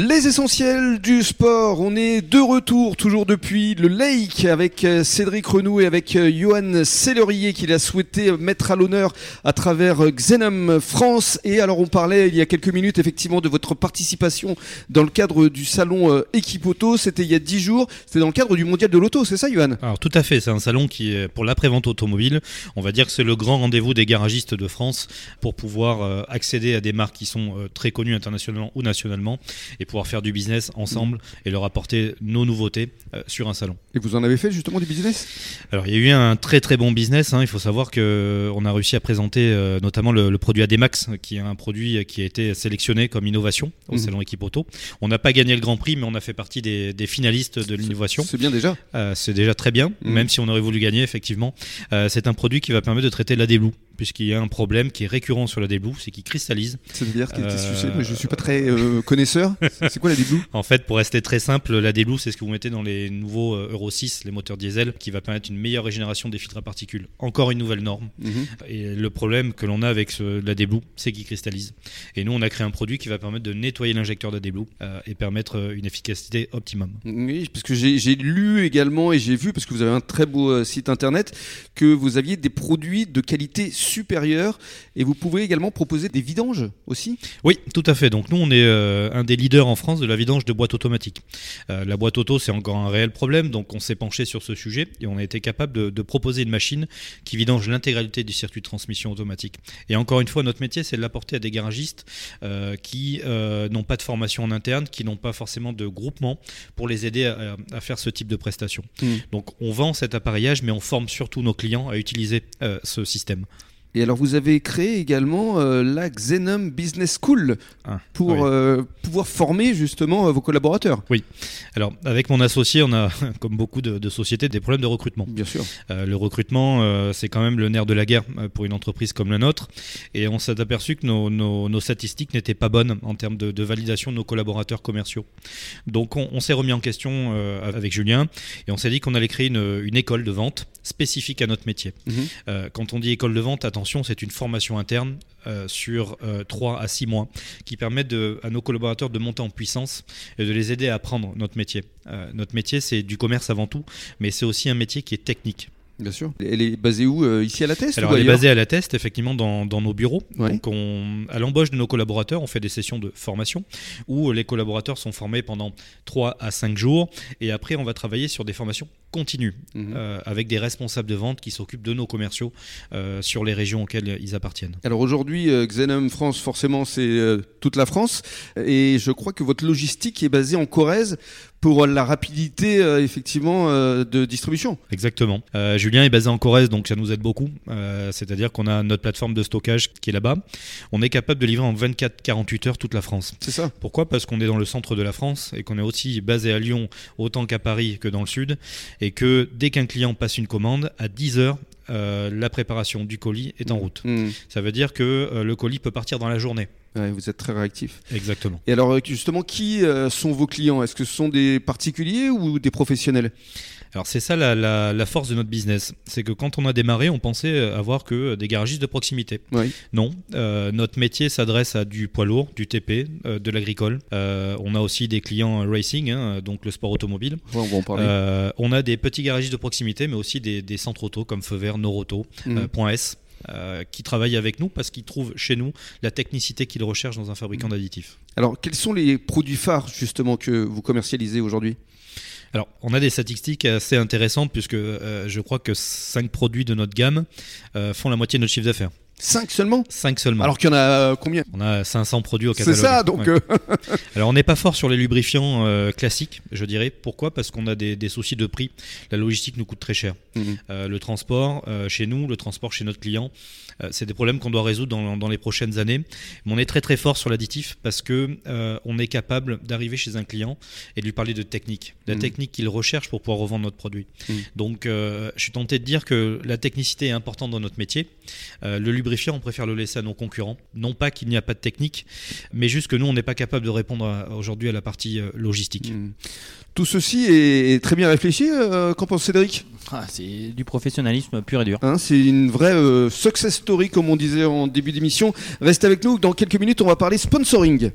Les essentiels du sport, on est de retour toujours depuis le Lake avec euh, Cédric Renou et avec euh, Johan Sellerier qu'il a souhaité mettre à l'honneur à travers euh, Xenom France. Et alors on parlait il y a quelques minutes effectivement de votre participation dans le cadre du salon Équipe Auto, c'était il y a 10 jours, c'était dans le cadre du mondial de l'auto, c'est ça Johan? Alors tout à fait, c'est un salon qui est pour l'après-vente automobile. On va dire que c'est le grand rendez-vous des garagistes de France pour pouvoir accéder à des marques qui sont très connues internationalement ou nationalement pouvoir faire du business ensemble et leur apporter nos nouveautés euh, sur un salon. Et vous en avez fait justement du business? Alors il y a eu un très très bon business. Hein. Il faut savoir que euh, on a réussi à présenter euh, notamment le, produit ADMAX, qui est un produit qui a été sélectionné comme innovation au mhm. salon Équipe Auto. On n'a pas gagné le Grand Prix, mais on a fait partie des, finalistes de l'innovation. C'est bien déjà. c'est déjà très bien, mhm. même si on aurait voulu gagner effectivement. c'est un produit qui va permettre de traiter la déblou puisqu'il y a un problème qui est récurrent sur la déblou, c'est qu'il cristallise. C'est-à-dire qu'il était sucé, mais je ne suis pas très connaisseur. C'est quoi la déblou En fait, pour rester très simple, la déblou, c'est ce que vous mettez dans les nouveaux euh, Euro 6, les moteurs diesel, qui va permettre une meilleure régénération des filtres à particules. Encore une nouvelle norme. Mhm. Et le problème que l'on a avec la déblou, c'est qu'il cristallise. Et nous, on a créé un produit qui va permettre de nettoyer l'injecteur de déblou euh, et permettre euh, une efficacité optimum. Oui, parce que j'ai lu également et j'ai vu, parce que vous avez un très beau site internet, que vous aviez des produits de qualité supérieure et vous pouvez également proposer des vidanges aussi Oui, tout à fait. Donc nous, on est un des leaders en France de la vidange de boîte automatique. Euh, la boîte auto, c'est encore un réel problème, donc on s'est penché sur ce sujet et on a été capable de, proposer une machine qui vidange l'intégralité du circuit de transmission automatique. Et encore une fois, notre métier, c'est de l'apporter à des garagistes euh, qui euh, n'ont pas de formation en interne, qui n'ont pas forcément de groupement pour les aider à, faire ce type de prestation. Mmh. Donc on vend cet appareillage, mais on forme surtout nos clients à utiliser ce système. Et alors vous avez créé également euh, la Xenom Business School ah, pour euh, pouvoir former justement euh, vos collaborateurs. Oui. Alors avec mon associé, on a, comme beaucoup de, sociétés, des problèmes de recrutement. Bien sûr. le recrutement, c'est quand même le nerf de la guerre pour une entreprise comme la nôtre. Et on s'est aperçu que nos, statistiques n'étaient pas bonnes en termes de, validation de nos collaborateurs commerciaux. Donc on, s'est remis en question avec Julien et on s'est dit qu'on allait créer une, école de vente spécifique à notre métier. Mhm. quand on dit école de vente, attention c'est une formation interne euh, sur 3 euh, à 6 mois qui permet à nos collaborateurs de monter en puissance et de les aider à apprendre notre métier. Euh, notre métier, c'est du commerce avant tout, mais c'est aussi un métier qui est technique. Bien sûr. Elle est basée où euh, Ici à la Teste Alors, elle est basée à la Teste, effectivement, dans, nos bureaux. Donc, on, à l'embauche de nos collaborateurs, on fait des sessions de formation où les collaborateurs sont formés pendant 3 à 5 jours. Et après, on va travailler sur des formations continues mhm. euh, avec des responsables de vente qui s'occupent de nos commerciaux euh, sur les régions auxquelles ils appartiennent. Alors, aujourd'hui, Xenom France, forcément, c'est toute la France. Et je crois que votre logistique est basée en Corrèze pour la rapidité euh, effectivement euh, de distribution. Exactement. Euh, Julien est basé en Corrèze, donc ça nous aide beaucoup. C'est-à-dire qu'on a notre plateforme de stockage qui est là-bas. On est capable de livrer en 24-48 heures toute la France. C'est ça. Pourquoi? Parce qu'on est dans le centre de la France et qu'on est aussi basé à Lyon autant qu'à Paris que dans le sud. Et que dès qu'un client passe une commande, à 10 heures, la préparation du colis est en mmh. route. Mmh. Ça veut dire que le colis peut partir dans la journée vous êtes très réactif. Exactement. Et alors, justement, qui euh, sont vos clients? Est-ce que ce sont des particuliers ou des professionnels? Alors c'est ça la, force de notre business, c'est que quand on a démarré, on pensait avoir que des garagistes de proximité. Non, euh, notre métier s'adresse à du poids lourd, du TP, euh, de l'agricole. on a aussi des clients racing, hein, donc le sport automobile. on, va en parler. on a des petits garagistes de proximité, mais aussi des, centres auto comme Feu Vert, Noroto, mmh. S. Euh, qui travaillent avec nous parce qu'ils trouvent chez nous la technicité qu'ils recherchent dans un fabricant d'additifs. Alors, quels sont les produits phares justement que vous commercialisez aujourd'hui? Alors, on a des statistiques assez intéressantes puisque euh, je crois que 5 produits de notre gamme euh, font la moitié de notre chiffre d'affaires. 5 seulement 5 seulement. Alors qu'il y en a combien On a 500 produits au catalogue. C'est ça, donc. Alors on n'est pas fort sur les lubrifiants classiques, je dirais. Pourquoi? Parce qu'on a des, soucis de prix. La logistique nous coûte très cher. Mhm. le transport chez nous, le transport chez notre client, euh, c'est des problèmes qu'on doit résoudre dans, les prochaines années. Mais on est très très fort sur l'additif parce que euh, on est capable d'arriver chez un client et de lui parler de technique, de la mmh. technique qu'il recherche pour pouvoir revendre notre produit. Mmh. Donc, euh, je suis tenté de dire que la technicité est importante dans notre métier. le lubrifiant, on préfère le laisser à nos concurrents. Non pas qu'il n'y a pas de technique, mais juste que nous, on n'est pas capable de répondre aujourd'hui à la partie logistique. Mmh. Tout ceci est très bien réfléchi. Qu'en pense Cédric? Ah, c'est du professionnalisme pur et dur. Hein, c'est une vraie euh, success story, comme on disait en début d'émission. Reste avec nous, dans quelques minutes, on va parler sponsoring.